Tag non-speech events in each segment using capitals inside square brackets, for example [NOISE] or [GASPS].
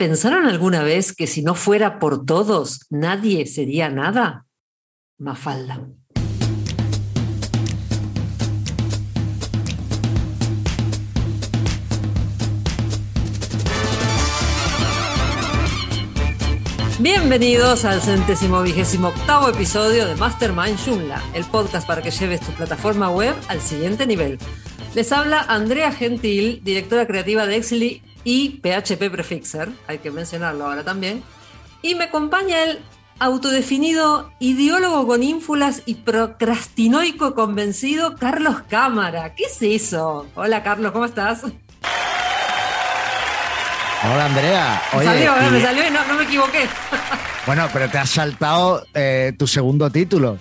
¿Pensaron alguna vez que si no fuera por todos, nadie sería nada? Mafalda. Bienvenidos al centésimo vigésimo octavo episodio de Mastermind Joomla, el podcast para que lleves tu plataforma web al siguiente nivel. Les habla Andrea Gentil, directora creativa de Exili y PHP Prefixer, hay que mencionarlo ahora también. Y me acompaña el autodefinido ideólogo con ínfulas y procrastinoico convencido Carlos Cámara. ¿Qué es eso? Hola Carlos, ¿cómo estás? Hola Andrea. me salió, me salió y no, me equivoqué. [LAUGHS] Bueno, pero te has saltado eh, tu segundo título.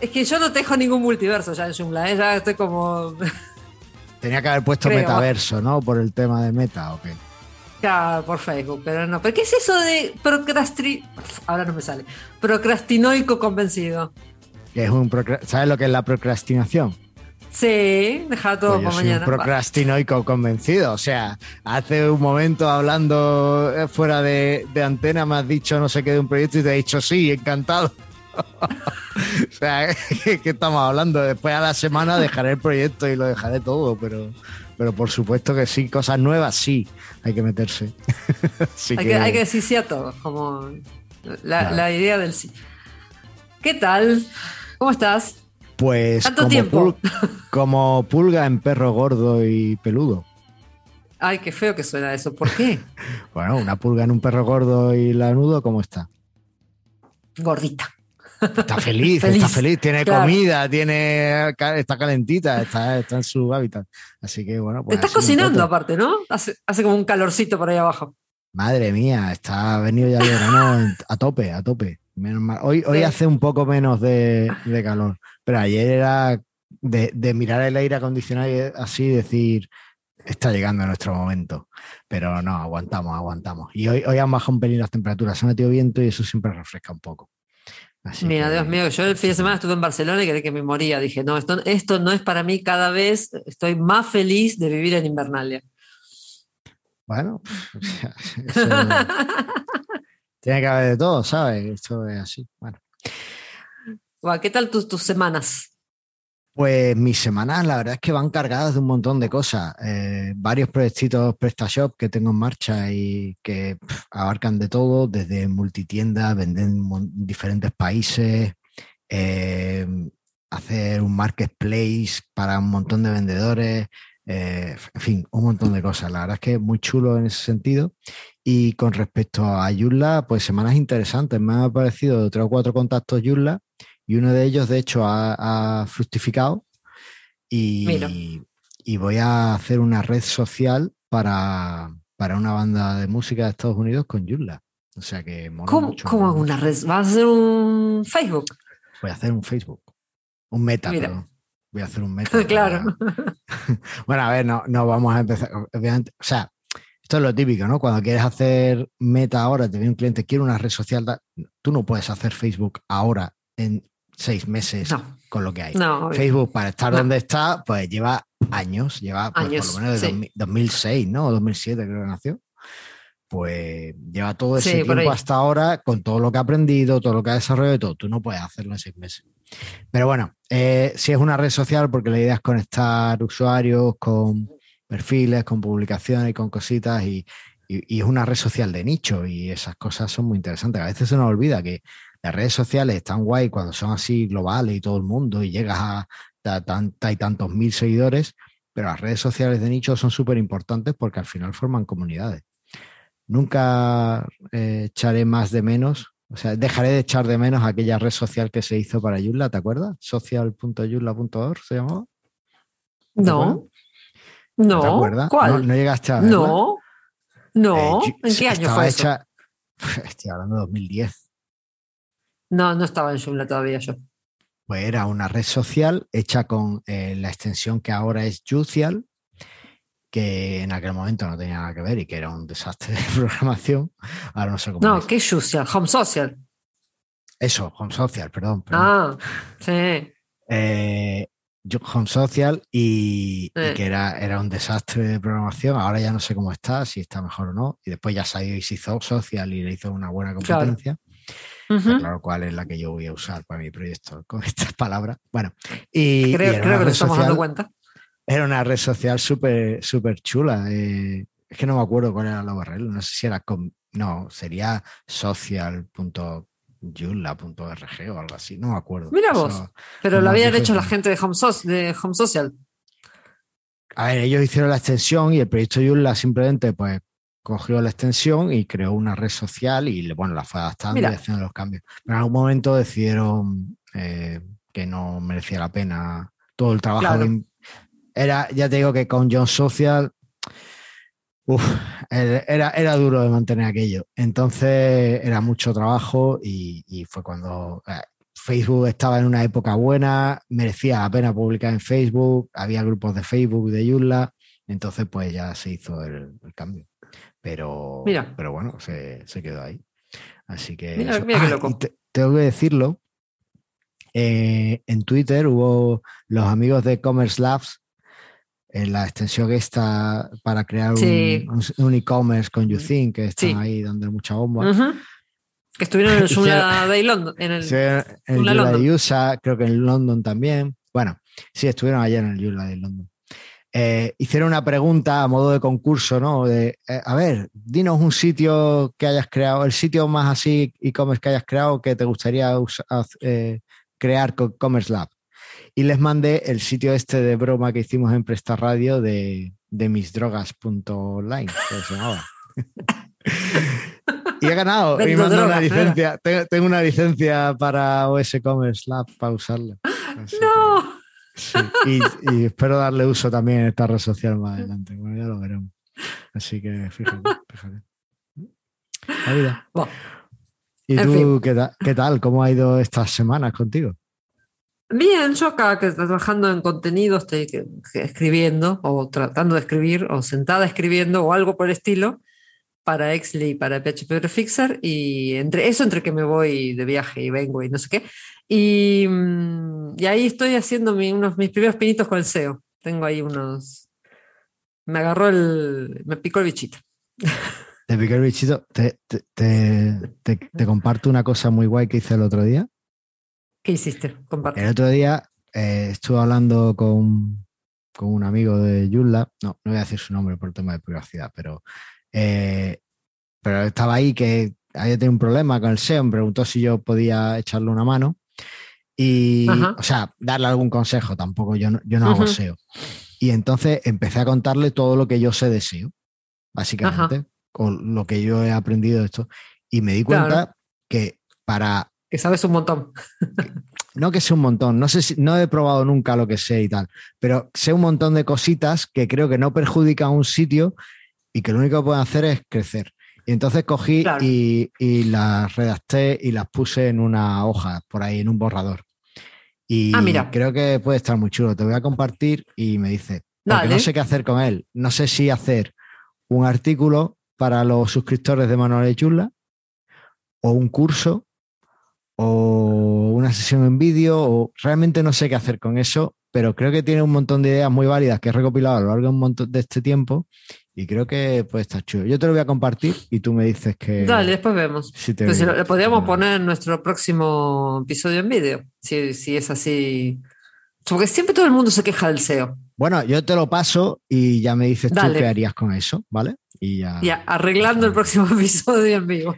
Es que yo no tejo ningún multiverso ya en Joomla, ¿eh? ya estoy como... Tenía que haber puesto metaverso, ¿no? Por el tema de meta, ¿o qué? Claro, por Facebook, pero no. ¿Pero qué es eso de procrasti... Ahora no me sale. Procrastinoico convencido. es un ¿Sabes lo que es la procrastinación? Sí, deja todo pues para mañana. Un procrastinoico convencido. O sea, hace un momento hablando eh, fuera de, de antena me has dicho no sé qué de un proyecto y te he dicho sí, encantado. [LAUGHS] o sea, ¿qué estamos hablando? Después a la semana dejaré el proyecto y lo dejaré todo, pero, pero por supuesto que sí, cosas nuevas sí, hay que meterse. [LAUGHS] hay, que... hay, que, decir sí a todo, como la, idea del sí. ¿Qué tal? ¿Cómo estás? Pues como, tiempo? [LAUGHS] como pulga en perro gordo y peludo. Ay, qué feo que suena eso. ¿Por qué? bueno, una pulga en un perro gordo y lanudo, ¿cómo está? Gordita. Está feliz, está feliz, tiene comida, tiene, está calentita, está, en su hábitat. Así que bueno. Pues Estás cocinando aparte, ¿no? Hace, como un calorcito por ahí abajo. Madre mía, está venido ya el verano a tope, a tope. Hoy, hoy hace un poco menos de, calor, pero ayer era de, mirar el aire acondicionado y así decir, está llegando nuestro momento. Pero no, aguantamos, aguantamos. Y hoy, hoy han bajado un pelín las temperaturas, se ha metido viento y eso siempre refresca un poco. Mira, Dios mío, yo el fin de semana estuve en Barcelona y creí que me moría. Dije, no, esto, esto no es para mí cada vez, estoy más feliz de vivir en Invernalia. Bueno, [LAUGHS] tiene que haber de todo, ¿sabes? Esto es así. Bueno. ¿Qué tal tus, tus semanas? Pues mis semanas, la verdad es que van cargadas de un montón de cosas. Eh, varios proyectitos PrestaShop que tengo en marcha y que abarcan de todo, desde multitiendas, vender en diferentes países, eh, hacer un marketplace para un montón de vendedores, eh, en fin, un montón de cosas. La verdad es que es muy chulo en ese sentido. Y con respecto a Yulla, pues semanas interesantes. Me han aparecido tres o cuatro contactos Yulla y uno de ellos, de hecho, ha, fructificado y, y, voy a hacer una red social para, para, una banda de música de Estados Unidos con Yulla. O sea que ¿Cómo, ¿cómo una red? ¿Vas a hacer un Facebook? Voy a hacer un Facebook. Un meta, Voy a hacer un meta. [LAUGHS] claro. [LAUGHS] bueno, a ver, no, no vamos a empezar. Obviamente, o sea, esto es lo típico, ¿no? Cuando quieres hacer meta ahora, te viene un cliente, quiere una red social, tú no puedes hacer Facebook ahora en seis meses con lo que hay. Facebook, para estar donde está, pues lleva años, lleva pues, por lo menos de 2006, ¿no? O 2007 creo que nació. Pues lleva todo ese tiempo hasta ahora con todo lo que ha aprendido, todo lo que ha desarrollado y todo. Tú no puedes hacerlo en seis meses. Pero bueno, eh, si es una red social, porque la idea es conectar usuarios con perfiles, con publicaciones y con cositas y, y es una red social de nicho y esas cosas son muy interesantes. A veces se nos olvida que las redes sociales están guay cuando son así globales y todo el mundo y llegas a, tanta y tantos mil seguidores, pero las redes sociales de nicho son súper importantes porque al final forman comunidades. Nunca eh, echaré más de menos, o sea, dejaré de echar de menos aquella red social que se hizo para Yulla, ¿te acuerdas? social.yulla.org se llamaba. No. No. ¿Te acuerdas? ¿Cuál? ¿No, llegaste a No. No. Eh, ¿En qué año fue hecha, [LAUGHS] Estoy hablando de 2010. No, no estaba en Joomla todavía yo. Pues era una red social hecha con eh, la extensión que ahora es Jucial, que en aquel momento no tenía nada que ver y que era un desastre de [LAUGHS] programación. Ahora no sé cómo. No, ¿qué es Jucial? Home Social. Eso, Home Social, perdón. Ah, sí. Eh, Home Social y, y Eh. que era, era un desastre de programación. Ahora ya no sé cómo está, si está mejor o no. Y después ya salió y se hizo Social y le hizo una buena Claro. Claro cuál es la que yo voy a usar para mi proyecto [LAUGHS] con estas palabras. Bueno, y, Creo, que nos estamos social, dando cuenta. era una red social súper súper chula. eh, es que no me acuerdo cuál era la URL. No sé si era com- no, sería social.joomla.org o algo así. No me acuerdo. Mira Eso- vos. Pero lo habían hecho la gente de Home, Soc- de Home Social. A ver, ellos hicieron la extensión y el proyecto Joomla simplemente pues cogió la extensión y creó una red social y bueno, la fue adaptando Mira. y haciendo los cambios. Pero en algún momento decidieron eh, que no merecía la pena todo el trabajo. Claro. de- era, ya te digo que con John Social, uf, era, era duro de mantener aquello. Entonces era mucho trabajo y, y fue cuando eh, Facebook estaba en una época buena, merecía la pena publicar en Facebook, había grupos de Facebook de Joomla, entonces pues ya se hizo el, el cambio. Pero, Mira. pero bueno, se, se quedó ahí. Así que... Mira- eso. mira qué Ah, loco. te- tengo que decirlo, eh, en Twitter hubo los amigos de Commerce Labs, en la extensión esta para crear un- Sí. un, un e-commerce con YouThink, que están Sí. ahí dando mucha bomba. Que estuvieron en el Joomla Day London. En el, Sí, en el de. USA, creo que en London también. Bueno, sí, estuvieron ayer en el Joomla de London. Eh, hicieron una pregunta a modo de concurso, ¿no? De, eh, a ver, dinos un sitio que hayas creado, el sitio más así e-commerce que hayas creado que te gustaría usa- haz- eh, crear con Commerce Lab. Y les mandé el sitio este de broma que hicimos en Presta Radio de, de misdrogas.online, que se llamaba. [LAUGHS] y he ganado. y mando una licencia. Tengo, tengo una licencia para OS Commerce Lab para usarla. [LAUGHS] Así que- No. Sí, y, y espero darle uso también en esta red social más adelante. Bueno, ya lo veremos. Así que fíjate, fíjate. La vida. Bueno, ¿Y tú fin. qué, ta- qué tal? ¿Cómo ha ido estas semanas contigo? Bien, yo acá que estoy trabajando en contenido, estoy escribiendo o tratando de escribir o sentada escribiendo o algo por el estilo para Exley y para PHP Prefixer y entre eso entre que me voy de viaje y vengo y no sé qué. Y, mm, y ahí estoy haciendo mi- unos mis primeros pinitos con el SEO. Tengo ahí unos... Me agarró el... me picó el bichito. [LAUGHS] Te piqué el bichito. Te, te, te- comparto una cosa muy guay que hice el otro día. ¿Qué hiciste? Comparte. El otro día eh, estuve hablando con, con un amigo de Joomla. No, no voy a decir su nombre por tema de privacidad, pero, eh, pero estaba ahí que había tenido un problema con el SEO. Me preguntó si yo podía echarle una mano. Y, Ajá. o sea, darle algún consejo. Tampoco yo no, yo no hago. SEO. Y entonces empecé a contarle todo lo que yo sé de SEO, básicamente, o lo que yo he aprendido de esto. Y me di cuenta Claro. que para Que sabes un montón. no que sé un montón, no sé si, no he probado nunca lo que sé y tal, pero sé un montón de cositas que creo que no perjudican a un sitio y que lo único que pueden hacer es crecer. Y entonces cogí Claro. y, y las redacté y las puse en una hoja, por ahí, en un borrador. Y Ah, mira. creo que puede estar muy chulo. Te voy a compartir y me dice, porque no sé qué hacer con él. No sé si hacer un artículo para los suscriptores de Manuel Chula o un curso o una sesión en vídeo o realmente no sé qué hacer con eso, pero creo que tiene un montón de ideas muy válidas que he recopilado a lo largo de un montón de este tiempo y creo que puede estar chulo. Yo te lo voy a compartir y tú me dices que Dale, después vemos. si te Pues si lo, podríamos poner en nuestro próximo episodio en vídeo, si, si es así. Porque siempre todo el mundo se queja del SEO. Bueno, yo te lo paso y ya me dices tú qué harías con eso, ¿vale? Y ya Ya, arreglando el próximo [LAUGHS] episodio en vivo.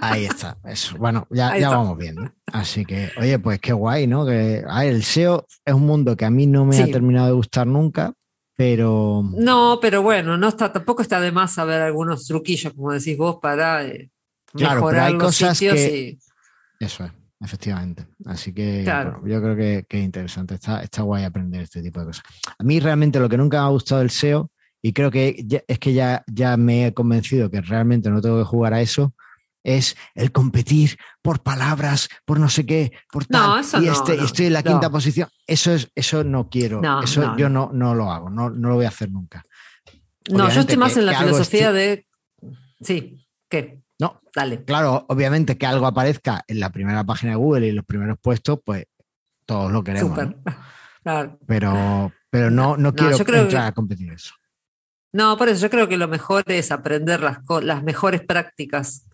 ahí está. Eso. Bueno, ya, ya vamos viendo. Así que, oye, pues qué guay, ¿no? Que a ver, el SEO es un mundo que a mí no me ha terminado de gustar nunca, pero No, pero bueno, no está, tampoco está de más saber algunos truquillos, como decís vos, para eh, Claro, pero mejorar hay los cosas sitios que- y- Eso es, efectivamente. Así que Claro. bueno, yo creo que, que es interesante. Está, está guay aprender este tipo de cosas. A mí realmente lo que nunca me ha gustado del SEO, y creo que ya- es que ya, ya me he convencido que realmente no tengo que jugar a eso, es el competir por palabras, por no sé qué, por tal. No, eso y no, este, no, estoy en la quinta posición. Eso es, eso no quiero. No, eso yo no, no lo hago, no, no lo voy a hacer nunca. No, yo estoy más que- en la filosofía de. Sí, ¿qué? No, Dale. Claro, obviamente que algo aparezca en la primera página de Google y en los primeros puestos, pues todos lo queremos. Súper. ¿no? [LAUGHS] Claro. Pero, pero no, no, quiero entrar que- a competir eso. No, por eso yo creo que lo mejor es aprender las, las mejores prácticas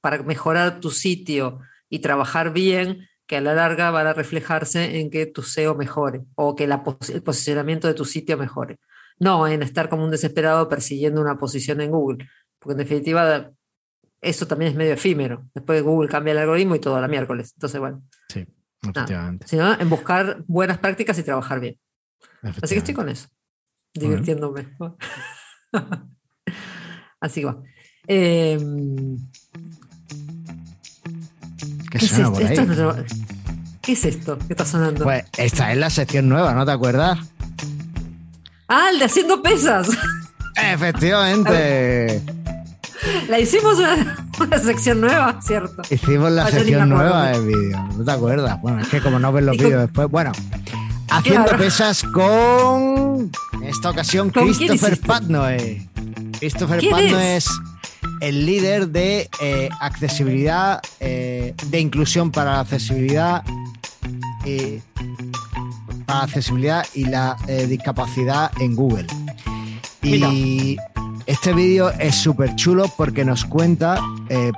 para mejorar tu sitio y trabajar bien, que a la larga van a reflejarse en que tu SEO mejore o que la pos- el posicionamiento de tu sitio mejore. No en estar como un desesperado persiguiendo una posición en Google, porque en definitiva eso también es medio efímero. Después Google cambia el algoritmo y todo a la miércoles. Entonces, bueno, Sí, efectivamente. sino en buscar buenas prácticas y trabajar bien. Así que estoy con eso, divirtiéndome. [LAUGHS] Así va. Eh, ¿Qué ¿qué, es suena esto? por ahí? Esto es. ¿Qué es esto que está sonando? Pues esta es la sección nueva, ¿no te acuerdas? Ah, el de haciendo pesas. Efectivamente. [LAUGHS] La hicimos una, una sección nueva, ¿cierto? Hicimos la Ah, sección nueva del vídeo. ¿No te acuerdas? Bueno, es que como no ves los ¿Y con- vídeos después. Bueno, haciendo Claro. pesas con. En esta ocasión, ¿Con quién Christopher? Patnoe. Christopher ¿Quién Patnoe es? El líder de eh, accesibilidad, eh, de inclusión para la accesibilidad. eh, para la accesibilidad y la discapacidad en Google. Y este vídeo es súper chulo porque nos cuenta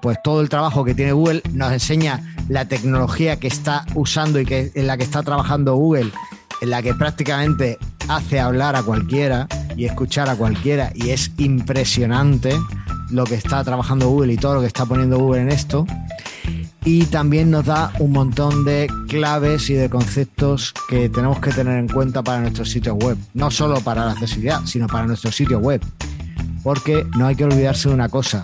pues todo el trabajo que tiene Google, nos enseña la tecnología que está usando y que, en la que está trabajando Google, en la que prácticamente hace hablar a cualquiera y escuchar a cualquiera y es impresionante lo que está trabajando Google y todo lo que está poniendo Google en esto. Y también nos da un montón de claves y de conceptos que tenemos que tener en cuenta para nuestros sitios web. No solo para la accesibilidad, sino para nuestro sitio web. Porque no hay que olvidarse de una cosa.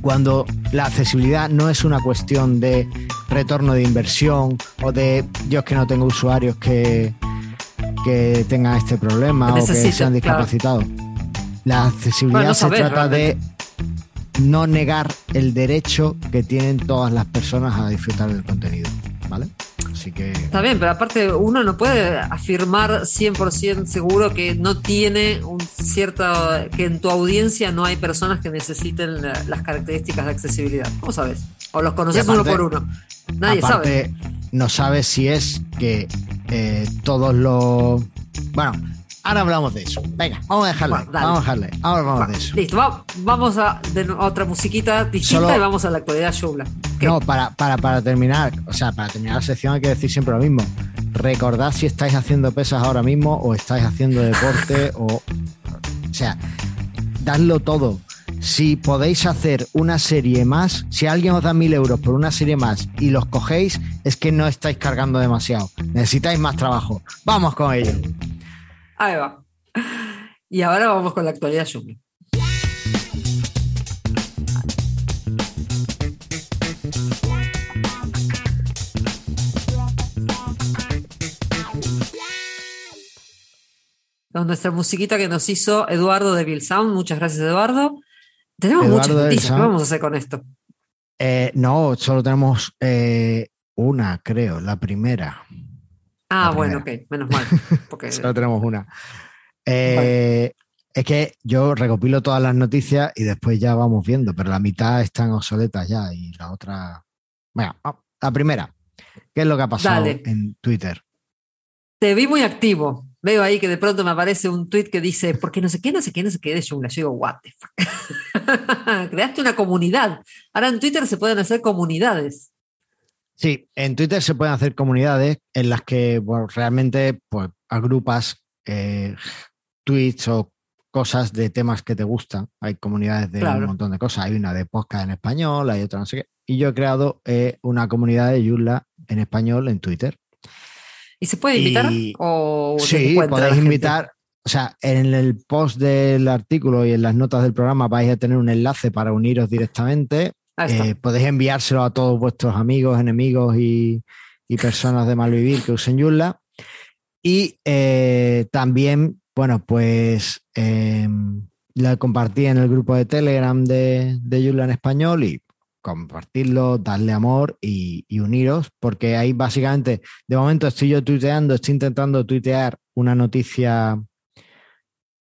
Cuando la accesibilidad no es una cuestión de retorno de inversión o de yo es que no tengo usuarios que, que tengan este problema o que sean claro. La accesibilidad Bueno, no se trata de no negar el derecho que tienen todas las personas a disfrutar del contenido, ¿vale? Así que Está bien, pero aparte uno no puede afirmar 100% seguro que no tiene un cierto, que en tu audiencia no hay personas que necesiten la- las características de accesibilidad. ¿Cómo sabes? O los conoces aparte- uno por uno. Nadie sabe. no sabes si es que eh, todos los bueno, ahora hablamos de eso. Venga, vamos a dejarle, Bueno, vamos a dejarle. Ahora vamos Va, de eso. Listo, va- vamos a, de, a otra musiquita distinta Solo- y vamos a la actualidad. ¿Qué? No, para, para, para terminar, o sea, para terminar la sección hay que decir siempre lo mismo. Recordad si estáis haciendo pesas ahora mismo o estáis haciendo deporte o. O sea, dadlo todo. Si podéis hacer una serie más, si alguien os da mil euros por una serie más y los cogéis, es que no estáis cargando demasiado. Necesitáis más trabajo. Vamos con ello. Ahí va. Y ahora vamos con la actualidad Shubla. Con nuestra musiquita que nos hizo Eduardo de Bill Sound. Muchas gracias, Eduardo. Tenemos Eduardo muchas noticias. ¿Qué vamos a hacer con esto? Eh, no, solo tenemos eh, una, creo, la primera. Ah, bueno, ok, menos mal. Porque [LAUGHS] Solo tenemos una. Eh, Es que yo recopilo todas las noticias y después ya vamos viendo, pero la mitad están obsoletas ya y la otra. Bueno, la primera. ¿Qué es lo que ha pasado Dale. en Twitter? te vi muy activo. Veo ahí que de pronto me aparece un tweet que dice, porque no sé qué, no sé qué, no sé qué de jungla. Yo digo, what the fuck. [LAUGHS] Creaste una comunidad. Ahora en Twitter se pueden hacer comunidades. Sí, en Twitter se pueden hacer comunidades en las que bueno, realmente pues, agrupas eh, tweets o cosas de temas que te gustan. Hay comunidades de Claro. un montón de cosas. Hay una de podcast en español, hay otra no sé qué. Y yo he creado eh, una comunidad de Joomla en español en Twitter. ¿Y se puede invitar? Y- ¿O Sí, podéis invitar. O sea, en el post del artículo y en las notas del programa vais a tener un enlace para uniros directamente. Eh, podéis enviárselo a todos vuestros amigos, enemigos y, y personas de malvivir que usen Joomla. Y eh, también, bueno, pues eh, la compartí en el grupo de Telegram de, de Joomla en español y compartirlo, darle amor y, y uniros, porque ahí básicamente, de momento estoy yo tuiteando, estoy intentando tuitear una noticia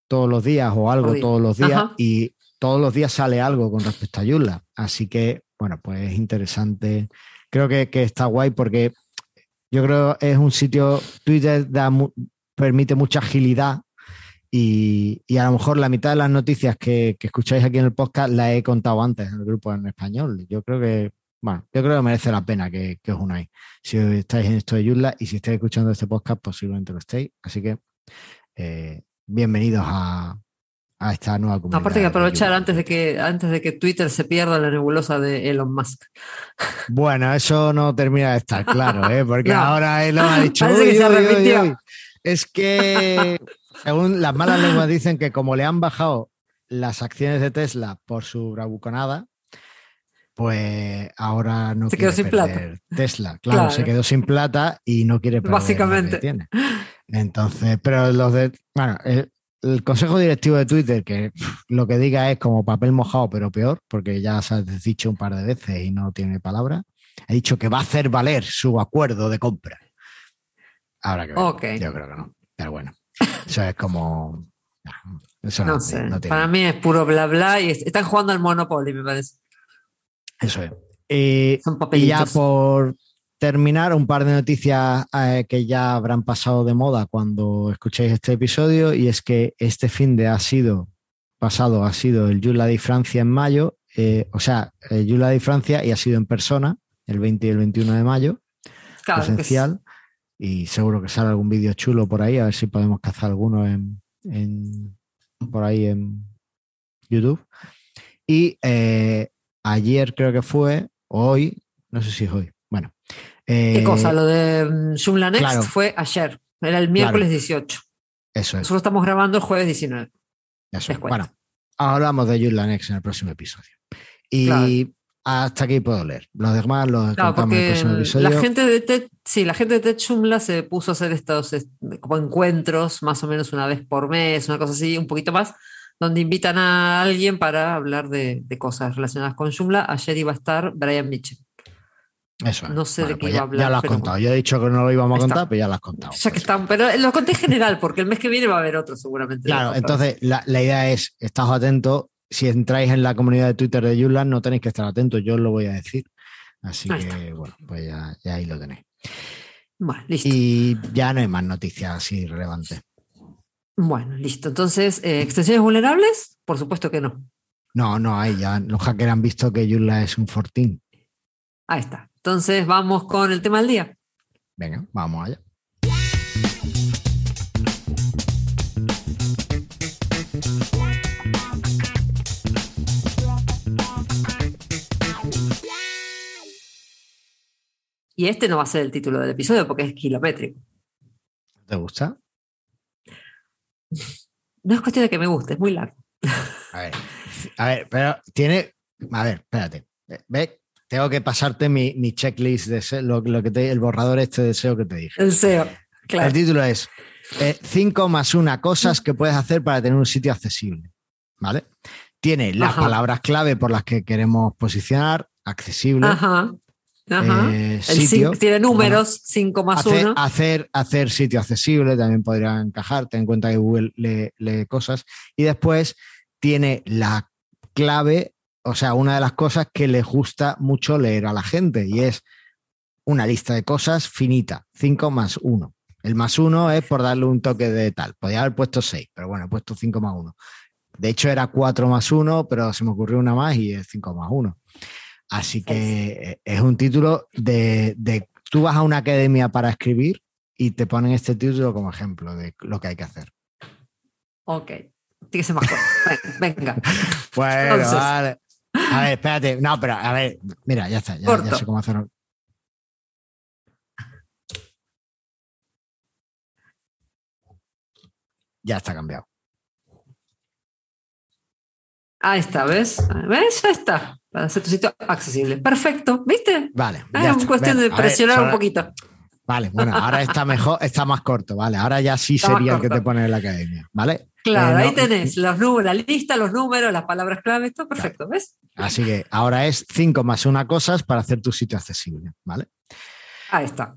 todos los días o algo todos los días Ajá. y todos los días sale algo con respecto a Joomla. Así que, bueno, pues es interesante. Creo que, que está guay porque Yo creo que es un sitio, Twitter permite mucha agilidad y, a lo mejor la mitad de las noticias que, escucháis aquí en el podcast la he contado antes en el grupo en español. Yo creo que, bueno, yo creo que merece la pena que, os unáis. Si estáis en esto de Yula y si estáis escuchando este podcast, posiblemente lo estéis. Así que eh, bienvenidos a, esta nueva comunidad. Aparte que aprovechar antes de que, antes de que Twitter se pierda la nebulosa de Elon Musk. Bueno, eso no termina de estar claro, ¿eh? [LAUGHS] porque ahora Elon ha dicho. es que según las malas lenguas dicen que como le han bajado las acciones de Tesla por su bravuconada, pues ahora no se quedó sin plata. Tesla. Claro, se quedó sin plata y no quiere perder Básicamente. tiene. Entonces, pero los de. Bueno, el, consejo directivo de Twitter, que lo que diga es como papel mojado, pero peor, porque ya se ha dicho un par de veces y no tiene palabra, ha dicho que va a hacer valer su acuerdo de compra. Ahora que. Yo creo que no. Pero bueno. Eso es como. no, sé. Para mí es puro bla bla y están jugando al Monopoly, me parece. Eso es. y ya por terminar, un par de noticias eh, que ya habrán pasado de moda cuando escuchéis este episodio, y es que este fin de ha sido pasado, ha sido el Yula de Francia en mayo, eh, o sea, el Yula de Francia y ha sido en persona, el 20 y el 21 de mayo, claro, presencial y seguro que sale algún vídeo chulo por ahí, a ver si podemos cazar alguno en, por ahí en YouTube. Y eh, ayer creo que fue, hoy, no sé si es hoy, bueno. ¿Qué cosa? Eh, Lo de Joomla mm, Next fue ayer, era el miércoles 18. Eso es. Nosotros estamos grabando el jueves 19. Eso es. Bueno, hablamos de Joomla Next en el próximo episodio. Y hasta aquí puedo leer. Los demás los claro, contamos en el próximo episodio. La gente de TED, sí, la gente de TED se puso a hacer estos como encuentros, más o menos una vez por mes, una cosa así, un poquito más, donde invitan a alguien para hablar de, cosas relacionadas con Joomla. Ayer iba a estar Brian Mitchell. Eso No sé de qué pues iba a hablar. Ya lo has contado. Yo he dicho que no lo íbamos a contar, pero ya lo has contado. Ya que están, pero lo conté en general, porque el mes que viene va a haber otro seguramente. Claro, entonces la, la, idea es, estás atento si entráis en la comunidad de Twitter de Yulan, no tenéis que estar atentos, yo os lo voy a decir. Así que, bueno, pues ya, ahí lo tenéis. Bueno, listo. Y ya no hay más noticias así relevantes. Bueno, listo. Entonces, eh, ¿extensiones vulnerables? Por supuesto que no. No, no hay. Ya los hackers han visto que Yulan es un fortín. Ahí está. Entonces, vamos con el tema del día. Venga, vamos allá. Y este no va a ser el título del episodio porque es kilométrico. ¿Te gusta? No es cuestión de que me guste, es muy largo. A ver, a ver, pero tiene. A ver, espérate. Ve, tengo que pasarte mi, checklist de lo, que te, el borrador este de SEO que te dije. El SEO, claro. El título es 5 eh, más una cosas que puedes hacer para tener un sitio accesible. ¿Vale? Tiene las palabras clave por las que queremos posicionar, accesible, Ajá. Eh, tiene números, 5 más 1. Hacer, hacer, sitio accesible también podría encajar. Ten en cuenta que Google lee, cosas. Y después tiene la clave, o sea, una de las cosas que le gusta mucho leer a la gente y es una lista de cosas finita, 5 más 1. El más 1 es por darle un toque de tal. Podría haber puesto 6, pero bueno, he puesto 5 más 1. De hecho, era 4 más 1, pero se me ocurrió una más y es 5 más 1. Así que eh, es un título de, tú vas a una academia para escribir y te ponen este título como ejemplo de lo que hay que hacer. Ok, tiene que ser más corto. Venga. [LAUGHS] bueno, vale. A ver, espérate. No, pero a ver, mira, ya está. Ya, ya sé cómo hacerlo. Ya está cambiado. Ahí está, ¿ves? ¿Ves? Ya está para hacer tu sitio accesible. Perfecto, ¿viste? Vale. Es cuestión de presionar un poquito. Vale, bueno, ahora está mejor, está más corto, ¿vale? Ahora ya sí sería el que te pone en la academia, ¿vale? Claro, eh, ahí tenés los números, la lista, los números, las palabras clave, todo perfecto, ¿ves? Así que ahora es 5 más una cosas para hacer tu sitio accesible, ¿vale? Ahí está.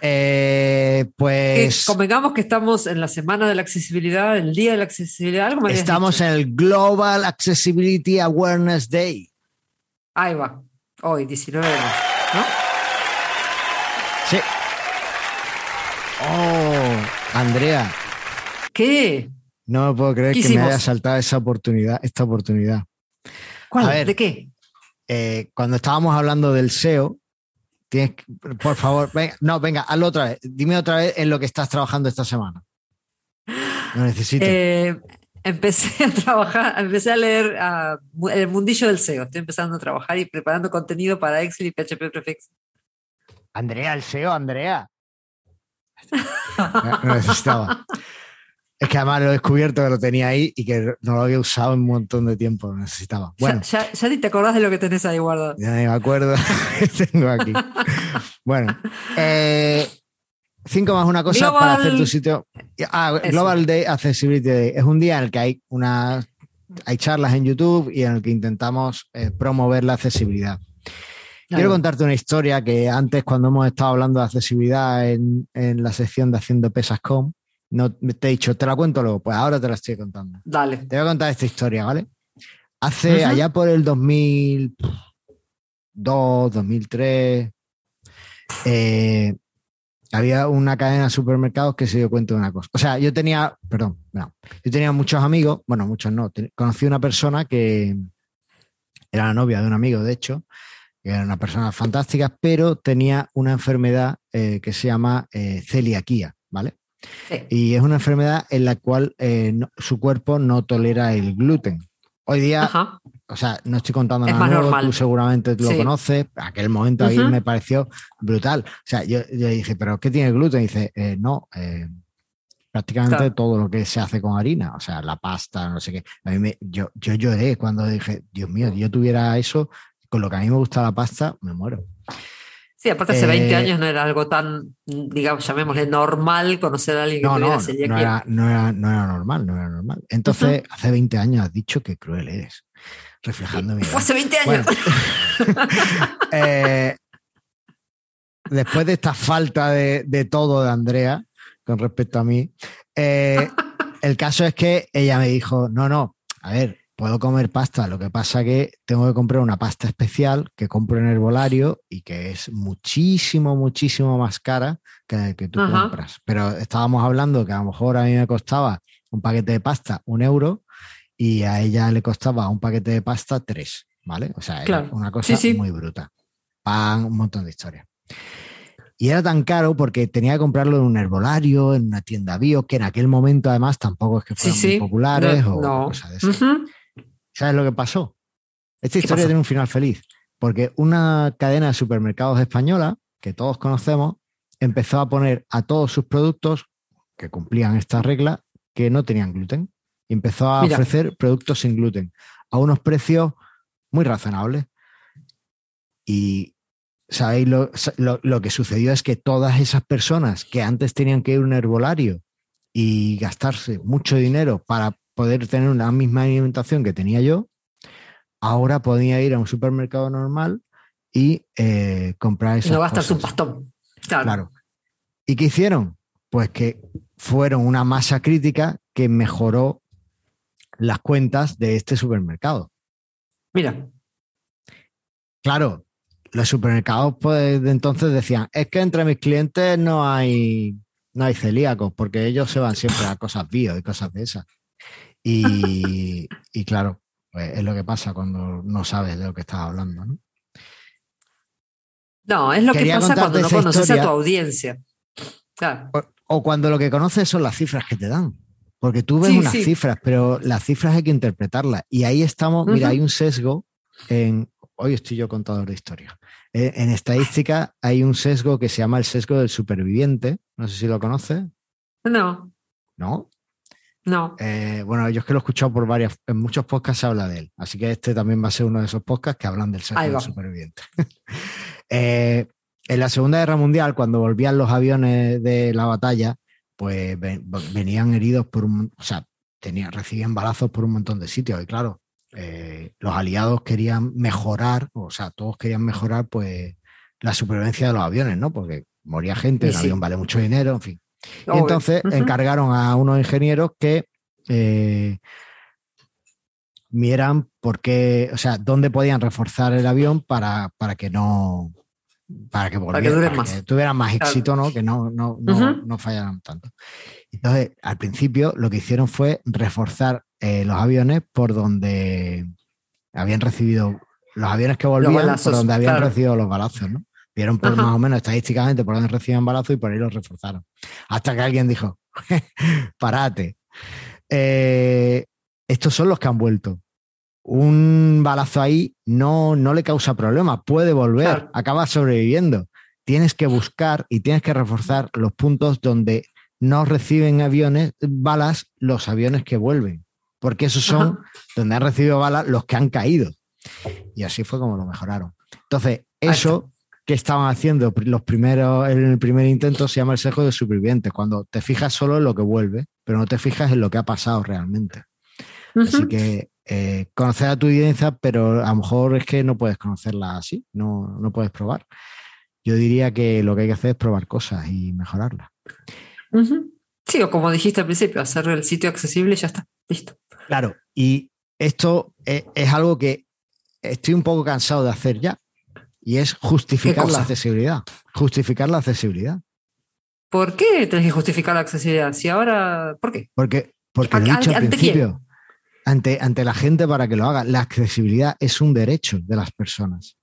Eh, pues. convengamos que estamos en la semana de la accesibilidad, el día de la accesibilidad. ¿Algo estamos en el Global Accessibility Awareness Day. Ahí va, hoy, 19 de marzo, ¿no? Sí. Oh, Andrea. ¿Qué? No me puedo creer que me haya saltado esa oportunidad, esta oportunidad. ¿Cuál? ¿De qué? Eh, cuando estábamos hablando del SEO, tienes por favor, venga, no, venga, hazlo otra vez. Dime otra vez en lo que estás trabajando esta semana. Lo necesito. Eh, empecé a trabajar, empecé a leer el mundillo del SEO. Estoy empezando a trabajar y preparando contenido para Excel y PHP Prefix. Andrea, el SEO, Andrea. [LAUGHS] no necesitaba. Es que además lo he descubierto que lo tenía ahí y que no lo había usado en un montón de tiempo, lo necesitaba. Bueno, ya, ni te acordás de lo que tenés ahí guardado. Ya ni me acuerdo [LAUGHS] tengo aquí. bueno, eh, cinco más una cosa para hacer tu sitio. Ah, Global Day Accessibility Day. Es un día en el que hay una hay charlas en YouTube y en el que intentamos eh, promover la accesibilidad. Quiero contarte una historia que antes, cuando hemos estado hablando de accesibilidad en, en la sección de Haciendo Pesas.com, no te he dicho, te la cuento luego, pues ahora te la estoy contando. Dale. Te voy a contar esta historia, ¿vale? Hace allá por el 2002, 2003, eh, había una cadena de supermercados que se dio cuenta de una cosa. O sea, yo tenía, perdón, no, yo tenía muchos amigos, bueno, muchos no, conocí una persona que era la novia de un amigo, de hecho, era una persona fantástica, pero tenía una enfermedad eh, que se llama eh, celiaquía, ¿vale? Y es una enfermedad en la cual eh, su cuerpo no tolera el gluten. Hoy día, o sea, no estoy contando nada nuevo, tú seguramente lo conoces. Aquel momento ahí me pareció brutal. O sea, yo, dije, ¿pero qué tiene el gluten? Y dice, no, prácticamente todo lo que se hace con harina, o sea, la pasta, no sé qué. A mí me, yo, yo lloré cuando dije, Dios mío, si yo tuviera eso, con lo que a mí me gusta la pasta, me muero. Sí, aparte hace 20 eh, años no era algo tan, digamos, llamémosle normal conocer a alguien que no, no, no era, no, era, no era normal, no era normal. Entonces, hace 20 años has dicho que cruel eres, reflejando mi Fue hace 20 años. [LAUGHS] Eh, después de esta falta de, de, todo de Andrea con respecto a mí, eh, el caso es que ella me dijo, no, no, a ver, puedo comer pasta, lo que pasa que tengo que comprar una pasta especial que compro en herbolario y que es muchísimo, muchísimo más cara que la que tú compras. Pero estábamos hablando que a lo mejor a mí me costaba un paquete de pasta un euro y a ella le costaba un paquete de pasta tres, ¿vale? O sea, era una cosa muy bruta. Pan, un montón de historias. Y era tan caro porque tenía que comprarlo en un herbolario, en una tienda bio, que en aquel momento además tampoco es que fueran muy populares o cosas de eso. ¿Sabes lo que pasó? Esta historia tiene un final feliz, porque una cadena de supermercados española, que todos conocemos, empezó a poner a todos sus productos que cumplían esta regla que no tenían gluten. Y empezó a ofrecer productos sin gluten a unos precios muy razonables. Y sabéis lo, lo, que sucedió es que todas esas personas que antes tenían que ir a un herbolario y gastarse mucho dinero para poder tener una misma alimentación que tenía yo, ahora podía ir a un supermercado normal y eh, comprar esas No va a estar un pastón. Claro. ¿Y qué hicieron? Pues que fueron una masa crítica que mejoró las cuentas de este supermercado. Mira. Claro, los supermercados pues de entonces decían, es que entre mis clientes no hay, no hay celíacos, porque ellos se van siempre a cosas bio y cosas de esas. Y, claro, pues es lo que pasa cuando no sabes de lo que estás hablando, ¿no? No, es lo que pasa cuando no conoces a tu audiencia. O, cuando lo que conoces son las cifras que te dan. Porque tú ves unas cifras, pero las cifras hay que interpretarlas. Y ahí estamos, mira, hay un sesgo en. Hoy estoy yo contador de historia. Eh, en estadística hay un sesgo que se llama el sesgo del superviviente. No sé si lo conoces. No. ¿No? No. Eh, bueno, yo es que lo he escuchado por varias, en muchos podcasts se habla de él, así que este también va a ser uno de esos podcasts que hablan del sexo superviviente. [LAUGHS] Eh, en la Segunda Guerra Mundial, cuando volvían los aviones de la batalla, pues venían heridos por un, o sea, tenían, recibían balazos por un montón de sitios y claro, eh, los aliados querían mejorar, o sea, todos querían mejorar pues la supervivencia de los aviones, ¿no? Porque moría gente, el avión vale mucho dinero, en fin. Y entonces encargaron a unos ingenieros que eh, vieran por qué, o sea, dónde podían reforzar el avión para, para que no, para que volvieran, para que, tuvieran más éxito, ¿no? Que no, no, no, fallaran tanto. Entonces, al principio lo que hicieron fue reforzar eh, los aviones por donde habían recibido, los aviones que volvían por donde habían recibido los balazos, ¿no? Vieron por más o menos estadísticamente por donde recibían balazos y por ahí los reforzaron. Hasta que alguien dijo, [LAUGHS] parate. Eh, estos son los que han vuelto un balazo ahí no, no le causa problema, puede volver, acaba sobreviviendo. Tienes que buscar y tienes que reforzar los puntos donde no reciben aviones, balas los aviones que vuelven, porque esos son donde han recibido balas los que han caído. Y así fue como lo mejoraron. Entonces, eso que estaban haciendo los primeros, en el primer intento se llama el sesgo de superviviente, cuando te fijas solo en lo que vuelve, pero no te fijas en lo que ha pasado realmente. Así que eh, conocer a tu audiencia, pero a lo mejor es que no puedes conocerla así, no, no puedes probar. Yo diría que lo que hay que hacer es probar cosas y mejorarlas. Sí, o como dijiste al principio, hacer el sitio accesible y ya está, listo. Claro, y esto es, algo que estoy un poco cansado de hacer ya, y es justificar la accesibilidad. Justificar la accesibilidad. ¿Por qué tenés que justificar la accesibilidad? Si ahora, ¿por qué? Porque, porque he dicho al principio, ante, ante la gente para que lo haga. La accesibilidad es un derecho de las personas.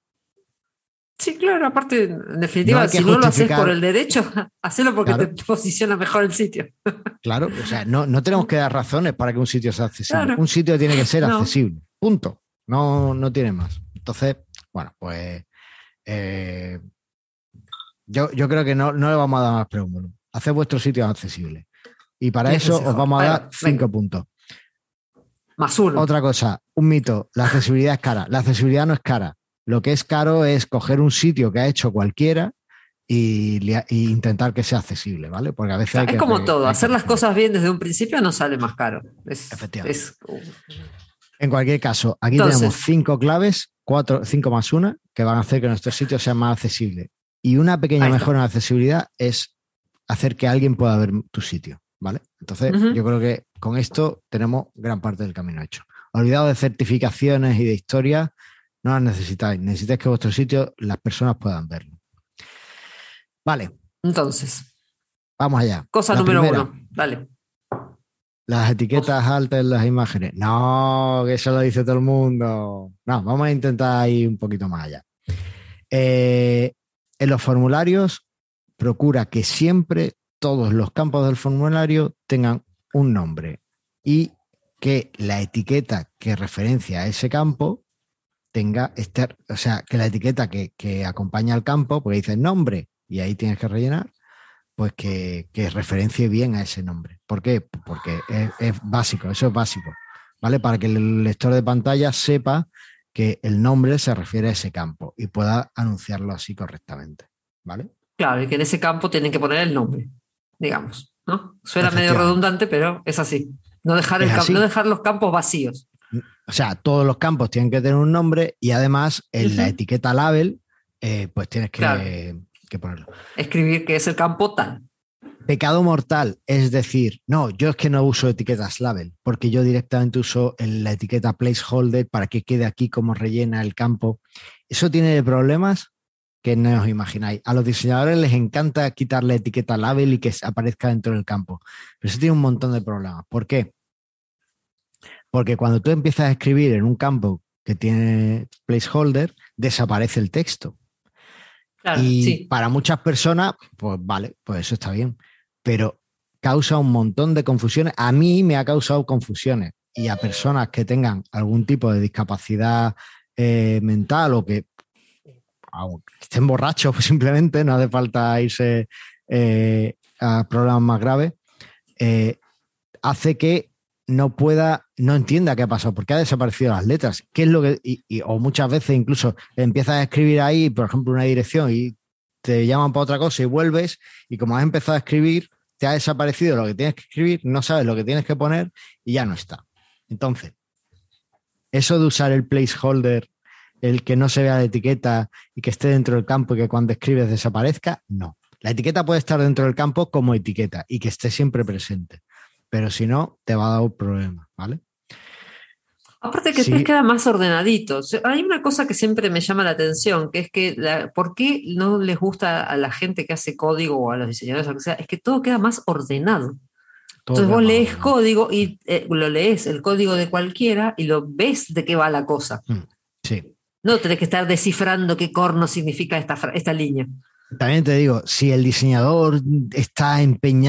Sí, claro, aparte, en definitiva, si no lo haces por el derecho, [LAUGHS] hacelo porque te posiciona mejor el sitio. [LAUGHS] Claro, o sea, no, no, tenemos que dar razones para que un sitio sea accesible. Un sitio tiene que ser accesible, punto. No, no tiene más. Entonces, bueno, pues eh, yo, yo, creo que no, no le vamos a dar más preguntas. Haced vuestro sitio accesible. Y para eso os vamos a dar cinco puntos. Otra cosa, un mito, la accesibilidad es cara. La accesibilidad no es cara. Lo que es caro es coger un sitio que ha hecho cualquiera y, intentar que sea accesible, ¿vale? Porque a veces... es como todo, hacer las cosas bien desde un principio no sale más caro. Efectivamente. En cualquier caso, aquí tenemos cinco claves, cuatro, cinco más una, que van a hacer que nuestro sitio sea más accesible. Y una pequeña mejora en accesibilidad es hacer que alguien pueda ver tu sitio, ¿vale? Entonces, yo creo que con esto tenemos gran parte del camino hecho. Olvidado de certificaciones y de historia, no las necesitáis. Necesitáis que vuestro sitio las personas puedan verlo. Vale. Entonces. Vamos allá. Cosa número uno. Dale. Las etiquetas altas en las imágenes. No, que eso lo dice todo el mundo. No, vamos a intentar ir un poquito más allá. Eh, en los formularios, procura que siempre todos los campos del formulario tengan un nombre y que la etiqueta que referencia a ese campo tenga este, o sea, que la etiqueta que, acompaña al campo, porque dice nombre y ahí tienes que rellenar, pues que, referencie bien a ese nombre. ¿Por qué? Porque es, básico, eso es básico, ¿vale? Para que el lector de pantalla sepa que el nombre se refiere a ese campo y pueda anunciarlo así correctamente, ¿vale? Claro, y que en ese campo tienen que poner el nombre, digamos. Suena medio redundante, pero es así. No dejar, el dejar los campos vacíos. O sea, todos los campos tienen que tener un nombre y además en la etiqueta label, eh, pues tienes que, ponerlo. Escribir que es el campo tal. Pecado mortal, es decir, no, yo es que no uso etiquetas label, porque yo directamente uso la etiqueta placeholder para que quede aquí como rellena el campo. ¿Eso tiene problemas? que no os imagináis. A los diseñadores les encanta quitar la etiqueta label y que aparezca dentro del campo. Pero eso tiene un montón de problemas. ¿Por qué? Porque cuando tú empiezas a escribir en un campo que tiene placeholder, desaparece el texto. Y para muchas personas, pues vale, pues eso está bien. Pero causa un montón de confusiones. A mí me ha causado confusiones. Y a personas que tengan algún tipo de discapacidad eh, mental o que estén borrachos [LAUGHS] simplemente, no hace falta irse eh, a problemas más graves, eh, hace que no pueda, no entienda qué ha pasado, porque ha desaparecido las letras. ¿Qué es lo que, o muchas veces incluso empiezas a escribir ahí, por ejemplo, una dirección y te llaman para otra cosa y vuelves, y como has empezado a escribir, te ha desaparecido lo que tienes que escribir, no sabes lo que tienes que poner y ya no está. Entonces, eso de usar el placeholder el que no se vea la etiqueta y que esté dentro del campo y que cuando escribes desaparezca, no. La etiqueta puede estar dentro del campo como etiqueta y que esté siempre presente, pero si no, te va a dar un problema, ¿vale? Aparte que después queda más ordenadito. Hay una cosa que siempre me llama la atención, que es que ¿por qué no les gusta a la gente que hace código o a los diseñadores o lo que sea? Es que todo queda más ordenado. Entonces vos lees código y eh, lo lees, el código de cualquiera, y lo ves de qué va la cosa. Mm, sí. No tenés que estar descifrando qué corno significa esta, esta línea. También te digo, si el diseñador está